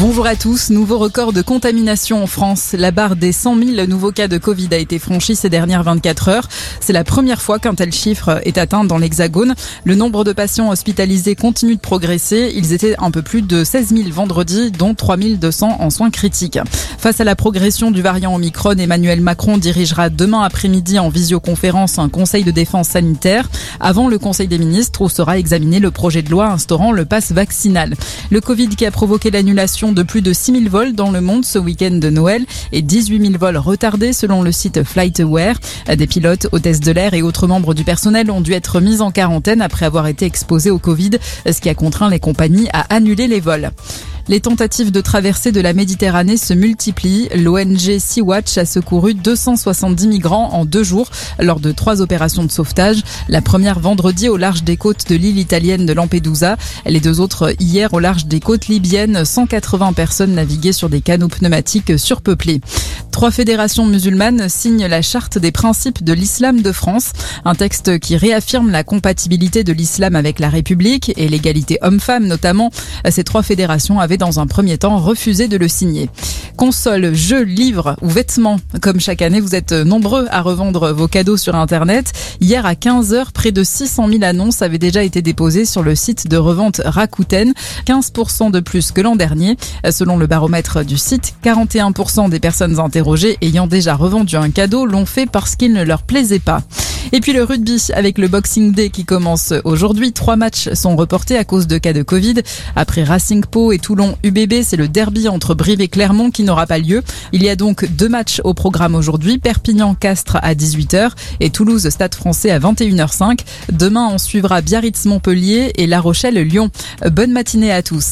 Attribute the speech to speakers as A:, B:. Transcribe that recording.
A: Bonjour à tous. Nouveau record de contamination en France. La barre des 100 000 nouveaux cas de Covid a été franchie ces dernières 24 heures. C'est la première fois qu'un tel chiffre est atteint dans l'Hexagone. Le nombre de patients hospitalisés continue de progresser. Ils étaient un peu plus de 16 000 vendredi, dont 3 200 en soins critiques. Face à la progression du variant Omicron, Emmanuel Macron dirigera demain après-midi en visioconférence un conseil de défense sanitaire avant le conseil des ministres où sera examiné le projet de loi instaurant le pass vaccinal. Le Covid qui a provoqué l'annulation de plus de 6000 vols dans le monde ce week-end de Noël et 18 000 vols retardés selon le site FlightAware. Des pilotes, hôtesses de l'air et autres membres du personnel ont dû être mis en quarantaine après avoir été exposés au Covid, ce qui a contraint les compagnies à annuler les vols. Les tentatives de traversée de la Méditerranée se multiplient. L'ONG Sea-Watch a secouru 270 migrants en deux jours lors de trois opérations de sauvetage. La première vendredi au large des côtes de l'île italienne de Lampedusa. Les deux autres hier au large des côtes libyennes. 180 personnes naviguaient sur des canaux pneumatiques surpeuplés. Trois fédérations musulmanes signent la charte des principes de l'islam de France, un texte qui réaffirme la compatibilité de l'islam avec la République et l'égalité homme-femme notamment. Ces trois fédérations avaient dans un premier temps refusé de le signer. Consoles, jeux, livres ou vêtements. Comme chaque année, vous êtes nombreux à revendre vos cadeaux sur Internet. Hier à 15h, près de 600 000 annonces avaient déjà été déposées sur le site de revente Rakuten, 15% de plus que l'an dernier. Selon le baromètre du site, 41% des personnes interrogées ayant déjà revendu un cadeau l'ont fait parce qu'il ne leur plaisait pas. Et puis le rugby avec le Boxing Day qui commence aujourd'hui. Trois matchs sont reportés à cause de cas de Covid. Après Racing Po et Toulon UBB, c'est le derby entre Brive et Clermont qui n'aura pas lieu. Il y a donc deux matchs au programme aujourd'hui. Perpignan-Castres à 18h et Toulouse-Stade français à 21h05. Demain, on suivra Biarritz-Montpellier et La Rochelle-Lyon. Bonne matinée à tous.